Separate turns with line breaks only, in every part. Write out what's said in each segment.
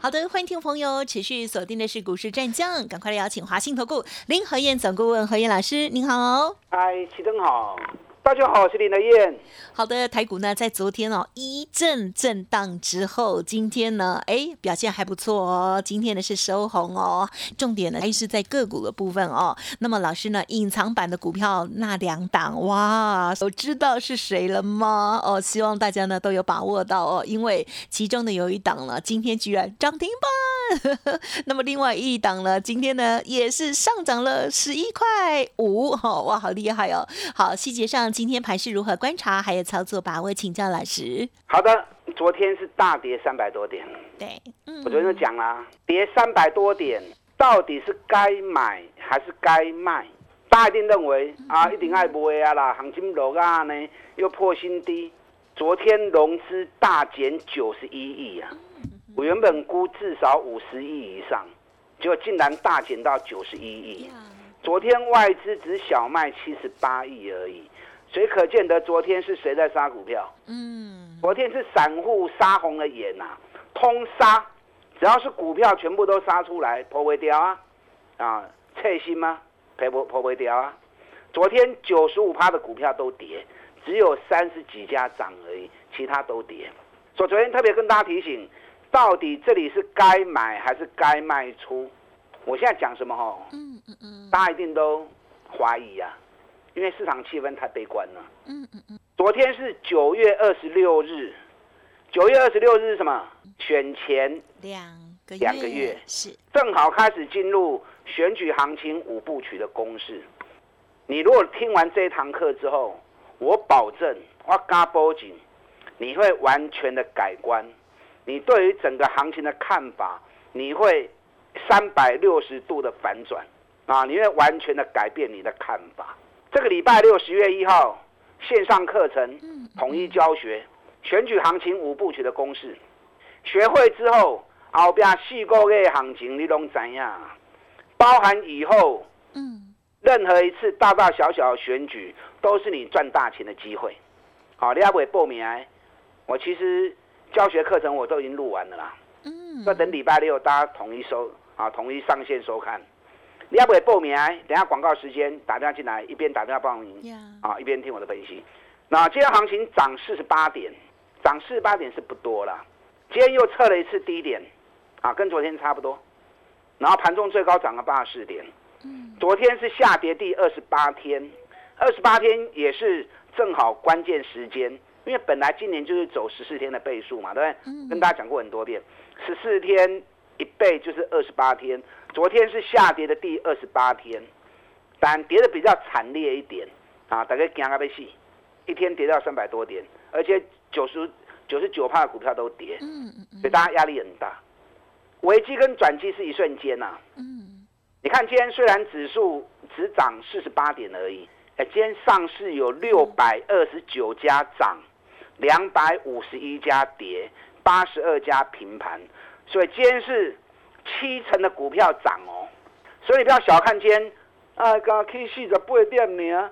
好的，欢迎听众朋友持续锁定的是股市战将，赶快来邀请华信投顾林和燕总顾问何燕老师，您好。
嗨，齐登好。大家好，我是林德燕。
好的，台股呢在昨天哦一阵震荡之后，今天呢哎表现还不错哦，今天呢是收红哦。重点呢还是在个股的部分哦。那么老师呢隐藏版的股票那两档哇，都知道是谁了吗？哦，希望大家呢都有把握到哦，因为其中呢有一档呢今天居然涨停板，那么另外一档呢今天呢也是上涨了十一块五，哈哇好厉害哦。好，细节上。今天盘是如何观察，还有操作把握，请教老师。
好的，昨天是大跌三百多点。
对，
嗯，我昨天就讲啦，跌三百多点，到底是该买还是该卖？大家一定认为啊，一定爱买啊啦，行情落啊呢，又破新低。昨天融资大减九十一亿啊，我原本估至少五十亿以上，结果竟然大减到九十一亿。昨天外资只小卖七十八亿而已。所以可见得昨天是谁在杀股票？嗯，昨天是散户杀红了眼呐，通杀，只要是股票全部都杀出来，破不掉啊，啊，测心吗？赔不破不掉啊？昨天九十五趴的股票都跌，只有三十几家涨而已，其他都跌。所以昨天特别跟大家提醒，到底这里是该买还是该卖出？我现在讲什么哈？嗯嗯嗯，大家一定都怀疑啊。因为市场气氛太悲观了。嗯嗯嗯。昨天是九月二十六日，九月二十六日是什么？选前
两个
两个月
是
正好开始进入选举行情五部曲的公式。你如果听完这一堂课之后，我保证我加波紧，你会完全的改观。你对于整个行情的看法，你会三百六十度的反转啊！你会完全的改变你的看法。这个礼拜六十月一号线上课程统一教学选举行情五部曲的公式，学会之后后边四个月行情你拢怎样？包含以后嗯任何一次大大小小的选举都是你赚大钱的机会。好，你要不报名？我其实教学课程我都已经录完了啦。嗯，要等礼拜六大家统一收啊，统一上线收看。你要不要报名？等下广告时间打电话进来，一边打电话报名，啊，一边听我的分析。那今天行情涨四十八点，涨四十八点是不多了。今天又测了一次低点，啊，跟昨天差不多。然后盘中最高涨了八十四点。嗯。昨天是下跌第二十八天，二十八天也是正好关键时间，因为本来今年就是走十四天的倍数嘛，对不对？嗯。跟大家讲过很多遍，十四天一倍就是二十八天。昨天是下跌的第二十八天，但跌的比较惨烈一点啊！大概惊啊被戏，一天跌到三百多点，而且九十九十九帕的股票都跌，嗯嗯所以大家压力很大。危机跟转机是一瞬间呐，嗯，你看今天虽然指数只涨四十八点而已，哎，今天上市有六百二十九家涨，两百五十一家跌，八十二家平盘，所以今天是。七成的股票涨哦，所以你不要小看今天，啊，刚去四十八点呢，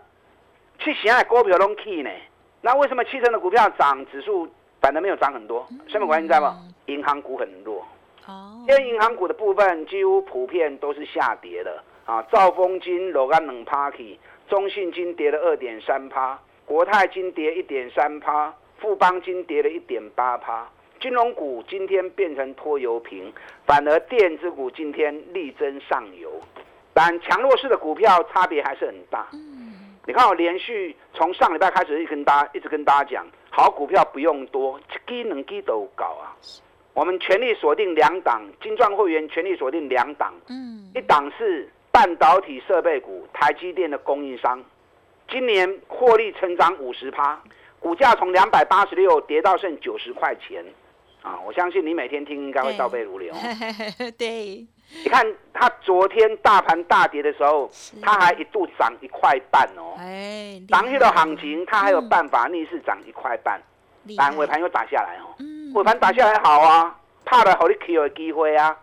去现在股票拢去呢。那为什么七成的股票涨，指数反而没有涨很多？什么关系在吗？银行股很弱。哦。因为银行股的部分几乎普遍都是下跌的啊。兆丰金落个两趴去，中信金跌了二点三趴，国泰金跌一点三趴，富邦金跌了一点八趴。金融股今天变成拖油瓶，反而电子股今天力争上游，但强弱势的股票差别还是很大。你看我连续从上礼拜开始一直跟大家一直跟大家讲，好股票不用多，一能能都搞啊。我们全力锁定两档，金钻会员全力锁定两档。嗯，一档是半导体设备股，台积电的供应商，今年获利成长五十趴，股价从两百八十六跌到剩九十块钱。啊，我相信你每天听应该会倒背如流。
对，
你看它昨天大盘大跌的时候，它还一度涨一块半哦。
哎，
涨去的行情，它还有办法逆势涨一块半，但尾盘又打下来哦。嗯尾盘打下来好啊，怕了好你 Q 的机会啊，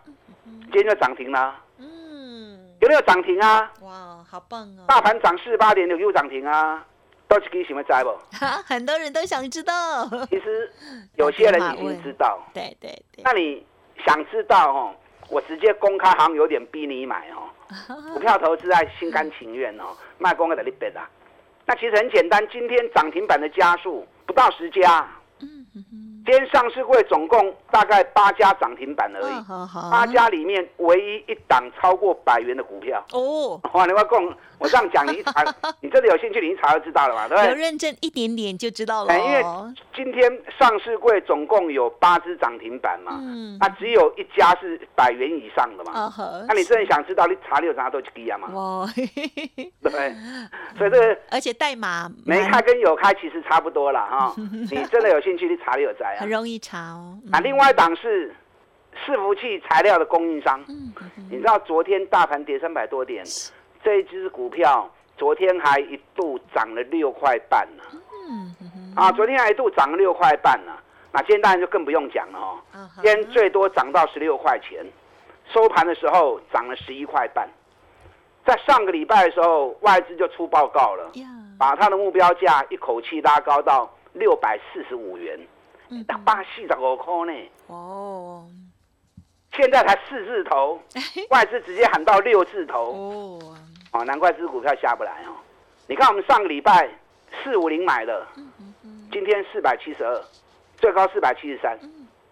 今天就涨停了。嗯，有没有涨停啊？
哇，好棒哦！
大盘涨四八点六又涨停啊，都是给什么灾不？
很多人都想知道。
其实有些人已经知道。
对对对。
那你想知道哦？我直接公开行有点逼你买哦。股票投资爱心甘情愿哦，卖公开的你别啦。那其实很简单，今天涨停板的家数不到十家。嗯嗯。今天上市会总共大概八家涨停板而已，八家里面唯一一档超过百元的股票哦。哇，你外公，我这样讲你一查，你真的有兴趣，你一查就知道了嘛，对不对？
有认真一点点就知道了。
因为今天上市柜总共有八只涨停板嘛，嗯，那只有一家是百元以上的嘛。那你真的想知道，你查六查都去低啊嘛？哦，对，所以这个
而且代码
没开跟有开其实差不多了哈。你真的有兴趣，你查六在。
很容易查哦。
那另外一档是伺服器材料的供应商。嗯，你知道昨天大盘跌三百多点，这一只股票昨天还一度涨了六块半呢。嗯啊，昨天还一度涨了六块半呢。那今天当然就更不用讲了哦。今天最多涨到十六块钱，收盘的时候涨了十一块半。在上个礼拜的时候，外资就出报告了，把它的目标价一口气拉高到六百四十五元。大八四十五块呢？哦，现在才四字头，外资直接喊到六字头哦。哦，难怪这股票下不来哦。你看我们上个礼拜四五零买的，今天四百七十二，最高四百七十三。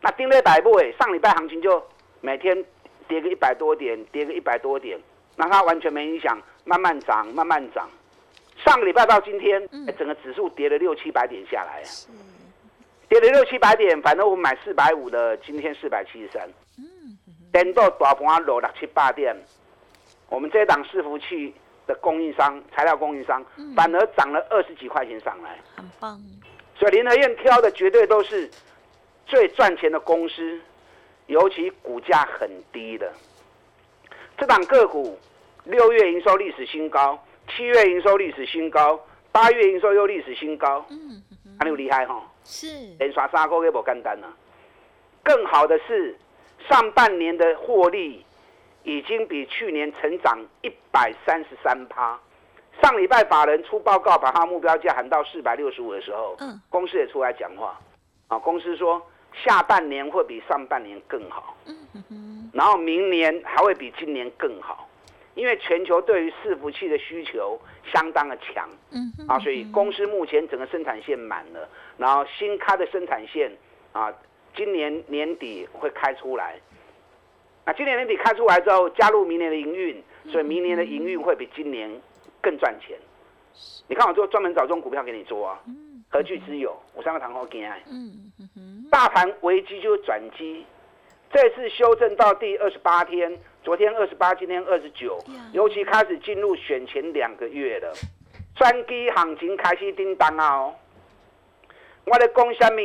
那丁力百步哎，上礼拜行情就每天跌个一百多点，跌个一百多点，那它完全没影响，慢慢涨，慢慢涨。上个礼拜到今天，整个指数跌了六七百点下来啊。跌了六七百点，反正我们买四百五的，今天四百七十三。嗯，等到大盘落六七八点，我们这档伺服器的供应商、材料供应商，反而涨了二十几块钱上来，
很棒。
所以联合院挑的绝对都是最赚钱的公司，尤其股价很低的。这档个股六月营收历史新高，七月营收历史新高，八月营收又历史新高。嗯，很有厉害哈。是。连刷三个月不简单了。更好的是，上半年的获利已经比去年成长一百三十三趴。上礼拜法人出报告，把他目标价喊到四百六十五的时候，嗯，公司也出来讲话，啊，公司说下半年会比上半年更好，嗯哼，然后明年还会比今年更好。因为全球对于伺服器的需求相当的强，嗯，啊，所以公司目前整个生产线满了，然后新开的生产线啊，今年年底会开出来。那今年年底开出来之后，加入明年的营运，所以明年的营运会比今年更赚钱。你看我做专门找这种股票给你做啊，何惧之有？我三个堂口给爱，嗯嗯大盘危机就是转机，这次修正到第二十八天。昨天二十八，今天二十九，尤其开始进入选前两个月了，专机行情开始叮当啊！哦，我的讲什么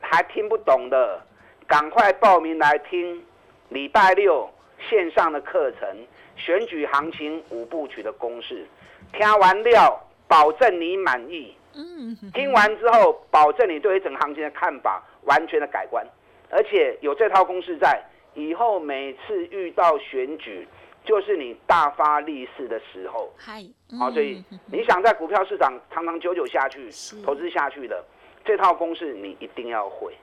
还听不懂的，赶快报名来听礼拜六线上的课程，选举行情五部曲的公式，听完料保证你满意。嗯，听完之后保证你对一整行情的看法完全的改观，而且有这套公式在。以后每次遇到选举，就是你大发利市的时候。嗨，好，所以你想在股票市场长长久久下去，投资下去的这套公式，你一定要会。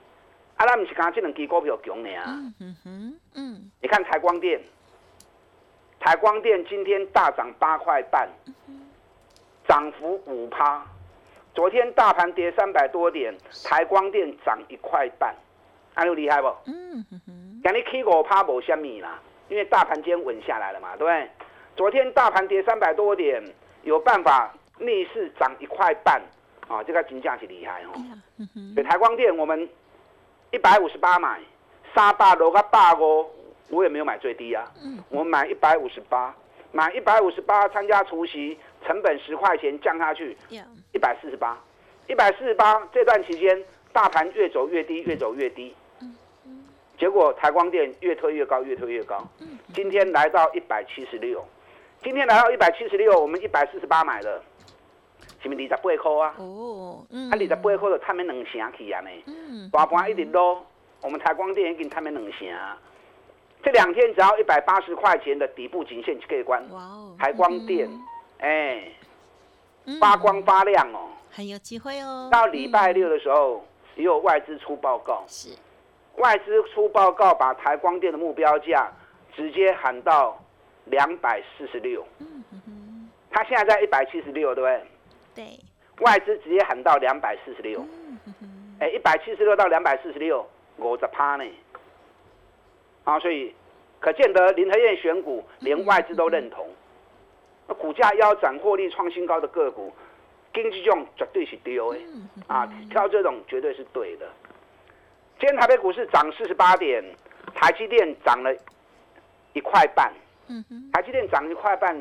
啊，那不是刚刚这两支股票强呢啊？嗯哼，嗯。你看台光电，台光电今天大涨八块半，涨幅五趴。昨天大盘跌三百多点，台光电涨一块半，安有厉害不？嗯哼哼。讲你 K 五趴无虾米啦，因为大盘今天稳下来了嘛，对不对？昨天大盘跌三百多点，有办法逆势涨一块半啊，这个金价是厉害哦。对台光电，我们一百五十八买，三百落个八哦，我也没有买最低啊。我买一百五十八，买一百五十八参加除夕，成本十块钱降下去，一百四十八，一百四十八这段期间大盘越走越低，越走越低。结果台光电越推越高，越推越高。今天来到一百七十六，今天来到一百七十六，我们一百四十八买的，是不是二十八块啊？
哦，嗯，
啊，二十八块就探面两成去啊呢。
嗯，
大盘一直落，我们台光电已经探面两成。这两天只要一百八十块钱的底部颈线就可以关。
哇哦，
台光电，哎，
嗯
发光发亮哦。
很有机会哦。
到礼拜六的时候，也有外资出报告，
是，
外资出报告把台光电的目标价直接喊到两百四十六。
嗯
它现在在一百七十六，对不对？
对，
外资直接喊到两百四十六。
嗯哼哼，
哎，一百七十六到两百四十六，五十趴呢。啊，所以可见得林和燕选股，连外资都认同。那股价腰斩、获利创新高的个股，经济这种绝对是丢的啊，挑这种绝对是对的。今天台北股市涨四十八点，台积电涨了一块半，
嗯哼，
台积电涨一块半，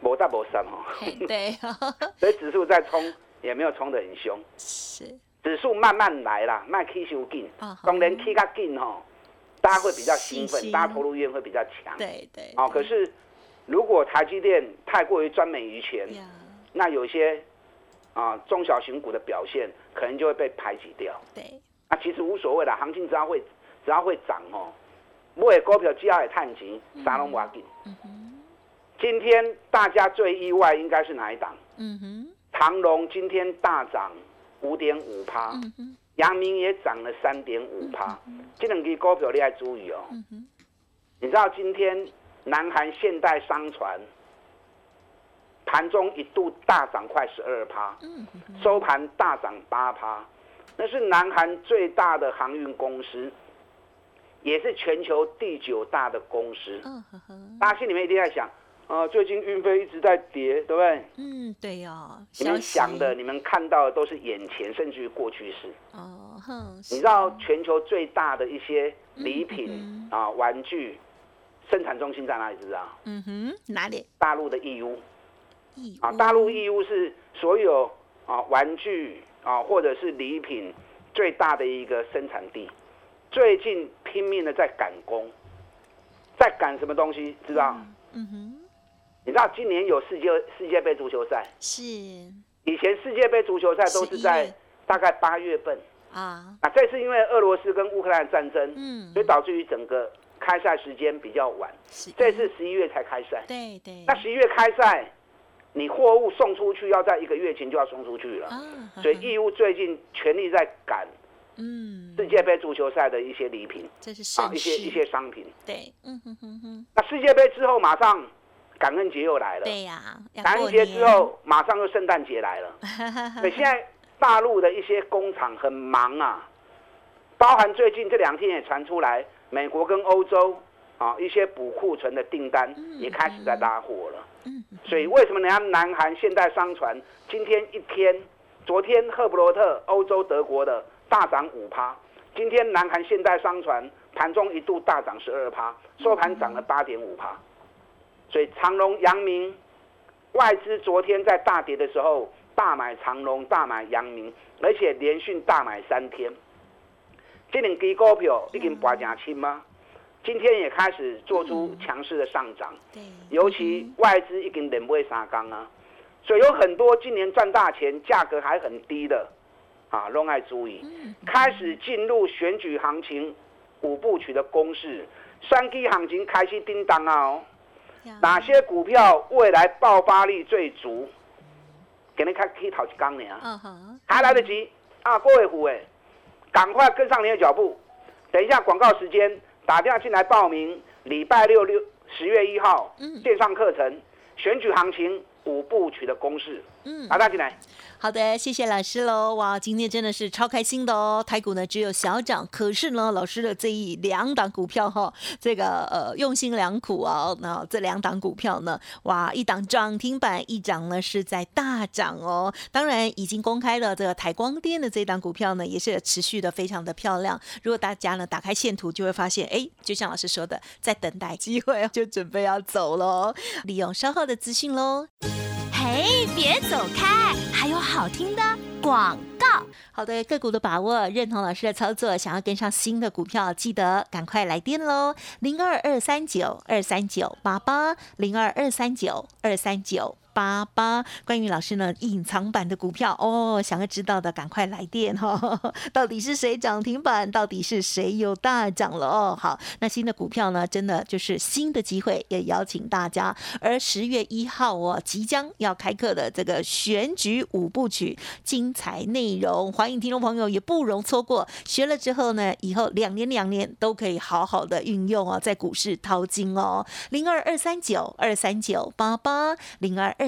没大没三哦，
嘿对，
所以指数在冲也没有冲得很凶。
是，
指数慢慢来啦，慢起修紧
啊，
当然起较紧吼，大家会比较兴奋，大家投入意愿会比较强。
对对，
哦，可是如果台积电太过于专美于前，那有些啊中小型股的表现可能就会被排挤掉。
对，
那其实无所谓的，行情只要会只要会涨哦，买股票只要会探钱，啥拢无要紧。今天大家最意外应该是哪一档？
嗯哼，
长隆今天大涨五点五趴。阳明也涨了三点五趴，这两支股票你要注意哦。
嗯，
你知道今天南韩现代商船盘中一度大涨快十二趴，收盘大涨八趴，那是南韩最大的航运公司，也是全球第九大的公司。
嗯呵呵，
大家心里面一定在想，呃，最近运费一直在跌，对不对？
嗯，对哦，
你们想的、你们看到的都是眼前，甚至于过去式。
哦，哼，
你知道全球最大的一些礼品
嗯
啊、玩具生产中心在哪里？知不知道？
嗯哼，哪里？
大陆的义乌啊，
义乌
大陆义乌是所有啊玩具啊或者是礼品最大的一个生产地。最近拼命的在赶工，在赶什么东西？知道？
嗯哼，
你知道今年有世界世界杯足球赛，
是
以前世界杯足球赛都是在大概八月份。
啊，
啊，这次因为俄罗斯跟乌克兰战争，
嗯
所以导致于整个开赛时间比较晚。
是
这次十一月才开赛，
对对，
那十一月开赛，你货物送出去要在一个月前就要送出去了。
啊，
所以义乌最近全力在赶
嗯，
世界杯足球赛的一些礼品
这是
啊，一些一，些商品。
对，嗯哼哼哼，
那世界杯之后，马上感恩节又来了。
对呀，要
感恩节之，后，马上又圣诞节来了。所以现在大陆的一些工厂很忙啊，包含最近这两天也传出来，美国跟欧洲啊一些补库存的订单也开始在拉货了。所以为什么人家南韩现代商船今天一天，昨天赫伯罗特欧洲德国的大涨五趴，今天南韩现代商船盘中一度大涨十二趴，收盘涨了八点五趴。所以长隆、阳明外资昨天在大跌的时候大买长隆、大买阳明，而且连续大买三天。这两支股票已经拔正轻吗？今天也开始做出强势的上涨。
对，
尤其外资已经连不会三缸啊，所以有很多今年赚大钱、价格还很低的啊，都爱注意。
嗯
开始进入选举行情五部曲的公式，三 K 行情开始叮当啊哦。哪些股票未来爆发力最足？给你看，可以讨一缸呢，
嗯哼，
还来得及啊！各位虎哎，赶快跟上你的脚步。等一下广告时间，打电话进来报名，礼拜六六十月一号
嗯。
线上课程选举行情五部曲的公式，
嗯。好的，谢谢老师喽！哇，今天真的是超开心的哦。台股呢只有小涨，可是呢，老师的这一两档股票哈、这个呃用心良苦哦。那这两档股票呢，哇，一档涨停板，一档呢是在大涨哦。当然已经公开了这个台光电的这档股票呢，也是持续的非常的漂亮。如果大家呢打开线图，就会发现，哎，就像老师说的，在等待机会哦，就准备要走喽。利用稍后的资讯喽。
哎，别走开，还有好听的广告。
好的，个股的把握，认同老师的操作，想要跟上新的股票，记得赶快来电喽，零二二三九二三九八八，零二二三九二三九。八八，关于老师呢隐藏版的股票哦，想要知道的赶快来电哈，到底是谁涨停板，到底是谁有大涨了哦？好，那新的股票呢，真的就是新的机会，也邀请大家。而十月一号哦，即将要开课的这个选举五部曲，精彩内容，欢迎听众朋友也不容错过。学了之后呢，以后两年两年都可以好好的运用哦，在股市淘金哦，零二二三九二三九八八零二二。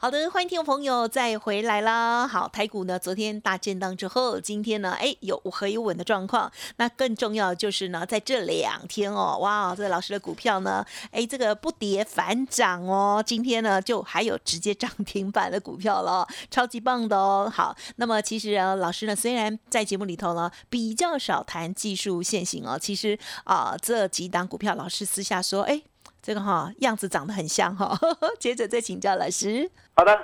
好的，欢迎听众朋友再回来啦。好，台股呢昨天大震荡之后，今天呢哎有和有稳的状况。那更重要就是呢，在这两天哦，哇，这个老师的股票呢，哎这个不跌反涨哦。今天呢就还有直接涨停板的股票了，超级棒的哦。好，那么其实啊，老师呢虽然在节目里头呢比较少谈技术线型哦，其实啊这几档股票老师私下说，哎。这个哈样子长得很像哈，接着再请教老师。
好的，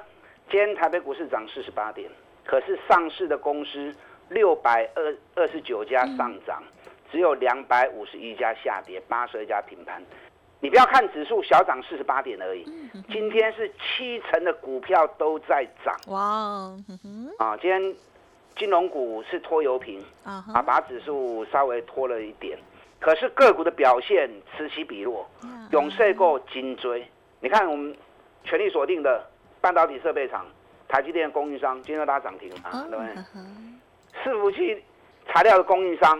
今天台北股市涨四十八点，可是上市的公司六百二二十九家上涨，只有两百五十一家下跌，八十二家平盘。你不要看指数小涨四十八点而已，今天是七成的股票都在涨。哇，啊，今天金融股是拖油瓶啊，把指数稍微拖了一点。可是个股的表现此起彼落，永盛够金追。你看我们全力锁定的半导体设备厂，台积电供应商今天拉涨停啊，对不对？伺服器材料的供应商，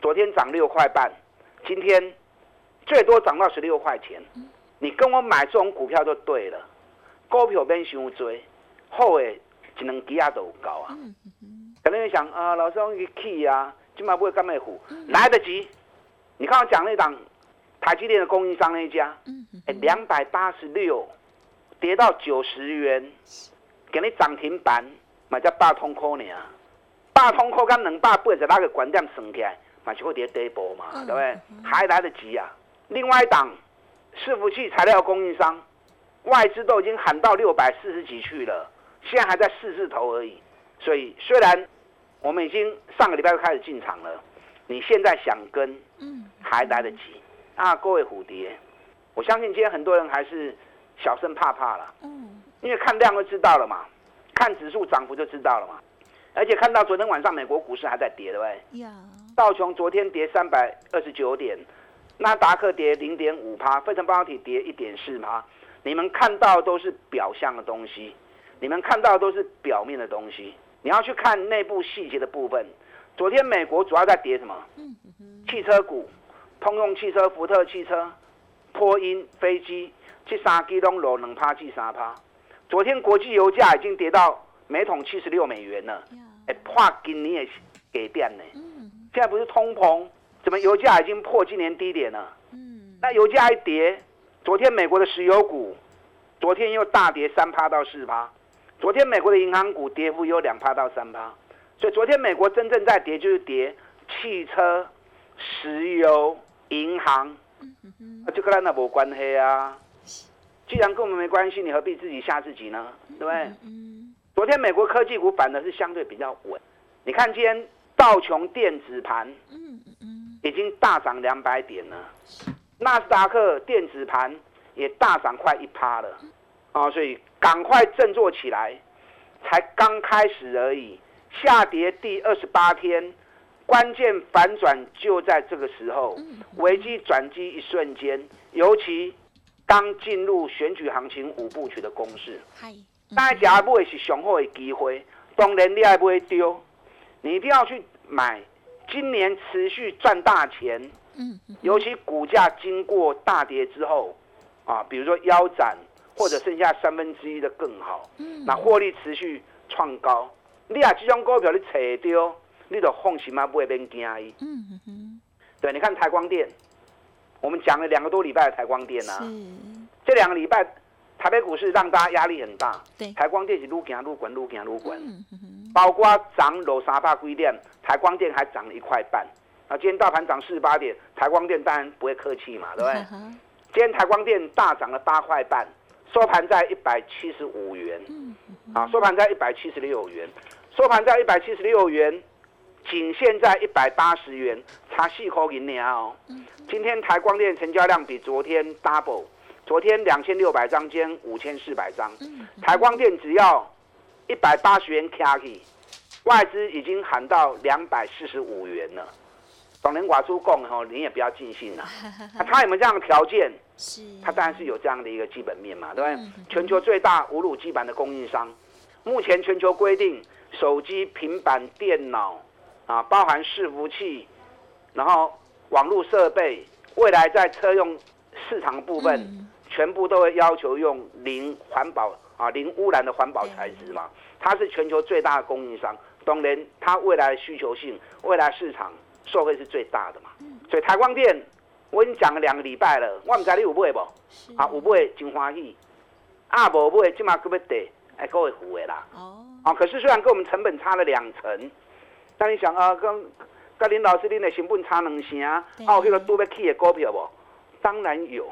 昨天涨六块半，今天最多涨到十六块钱。你跟我买这种股票就对了，股票边想追，后诶只能低压都高啊。可能你想啊，老师我去气啊，今晚不会干咩虎，来得及。你看我讲那档台积电的供应商那一家，哎，两百八十六跌到九十元，给你涨停板，买叫八通科呢啊，八通科跟两百八十那个关点升起来，买就会跌跌波嘛，对不对？还来得及啊！另外一档伺服器材料供应商，外资都已经喊到六百四十几去了，现在还在四字头而已。所以虽然我们已经上个礼拜就开始进场了。你现在想跟，嗯，还来得及。啊！各位蝴蝶，我相信今天很多人还是小声怕怕了，嗯，因为看量就知道了嘛，看指数涨幅就知道了嘛，而且看到昨天晚上美国股市还在跌，对不对？呀，道琼昨天跌三百二十九点，纳达克跌零点五趴，费城半导体跌一点四趴，你们看到都是表象的东西，你们看到都是表面的东西，你要去看内部细节的部分。昨天美国主要在跌什么？汽车股，通用汽车、福特汽车、波音飞机，去三基拢落两趴至三趴。昨天国际油价已经跌到每桶七十六美元了，哎，破今年的给变呢。现在不是通膨，怎么油价已经破今年低点了？那油价一跌，昨天美国的石油股，昨天又大跌三趴到四趴。昨天美国的银行股跌幅有两趴到三趴。所以昨天美国真正在跌，就是跌汽车、石油、银行，啊，就跟咱那无关系啊。既然跟我们没关系，你何必自己吓自己呢？对不对？昨天美国科技股反而是相对比较稳。你看今天道琼电子盘，已经大涨两百点了。纳斯达克电子盘也大涨快一趴了。啊，所以赶快振作起来，才刚开始而已。下跌第二十八天，关键反转就在这个时候，危机转机一瞬间，尤其刚进入选举行情五部曲的攻势，大家不会是雄厚的机会，当然你也不会丢，你一定要去买，今年持续赚大钱，尤其股价经过大跌之后，啊，比如说腰斩或者剩下三分之一的更好，
嗯。
那获利持续创高。你啊，这种股票你找到，你就放心啊，不会变惊伊。
嗯哼哼，
对，你看台光电，我们讲了两个多礼拜的台光电啊，
是，
这两个礼拜台北股市让大家压力很大，
对。
台光电是愈行愈滚，愈行愈滚，包括涨楼三百几点，台光电还涨了一块半。啊，今天大盘涨四十八点，台光电当然不会客气嘛，对不对？今天台光电大涨了八块半，收盘在一百七十五元，
嗯。
啊，收盘在一百七十六元，收盘在一百七十六元，仅现在一百八十元，差四块银呢哦。今天台光电成交量比昨天 double，昨天两千六百张，今天五千四百张，台光电只要一百八十元卡起，外资已经喊到两百四十五元了。董人寡出供吼，你也不要尽兴了。那他有没有这样的条件？
是，
他当然是有这样的一个基本面嘛，对不对
嗯？
全球最大无乳基板的供应商，目前全球规定手机、平板电脑啊，包含伺服器，然后网络设备，未来在车用市场部分，
嗯
全部都会要求用零环保啊、零污染的环保材质嘛。它是全球最大的供应商，当然它未来的需求性、未来市场受惠是最大的嘛。所以台光电我已经讲了两个礼拜了，我唔知你有买不？
是
啊，有买真欢喜，啊无买即马搁要跌，还搁会付的啦。
哦，
啊，可是虽然跟我们成本差了两成，但你想啊，跟跟林老师恁的成本差两成，啊，
对
有迄个都要起的股票不？当然有，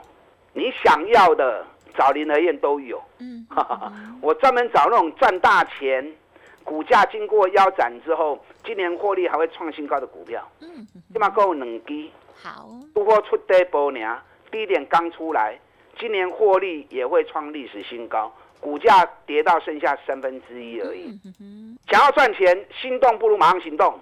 你想要的找林和燕都有。
嗯，
哈哈哈，我专门找那种赚大钱，股价经过腰斩之后，今年获利还会创新高的股票。
嗯，
起码够两支。
好，
不过出低波呢，低点刚出来，今年获利也会创历史新高，股价跌到剩下三分之一而已。想要赚钱，心动不如马上行动。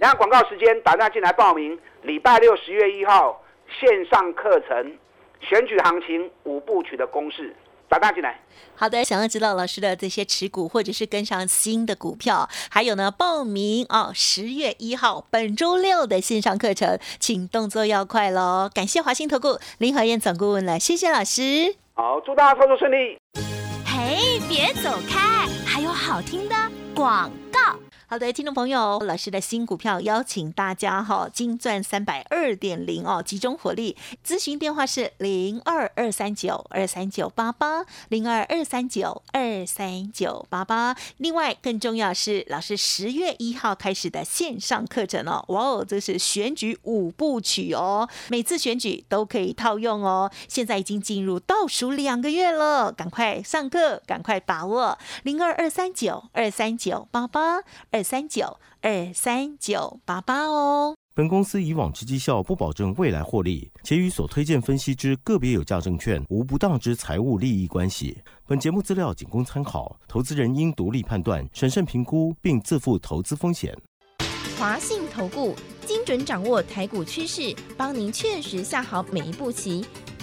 然后广告时间，打电话进来报名，礼拜六十月一号线上课程，选举行情五部曲的公式，打电话进来。
好的，想要知道老师的这些持股，或者是跟上新的股票，还有呢，报名哦，十月一号本周六的线上课程，请动作要快喽！感谢华兴投顾林和燕总顾问了，谢谢老师。
好，祝大家操作顺利。
哎，别走开，还有好听的广告。
好的，听众朋友，老师的新股票邀请大家哈，金钻三百二点零哦，集中火力。咨询电话是零二二三九二三九八八零二二三九二三九八八。另外，更重要是老师十月一号开始的线上课程哦，哇哦，这是选举五部曲哦，每次选举都可以套用哦。现在已经进入倒数两个月了，赶快上课，赶快把握零二二三九二三九八八二三九二三九八八哦。
本公司以往之绩效不保证未来获利，且与所推荐分析之个别有价证券无不当之财务利益关系。本节目资料仅供参考，投资人应独立判断、审慎评估，并自负投资风险。
华信投顾精准掌握台股趋势，帮您确实下好每一步棋，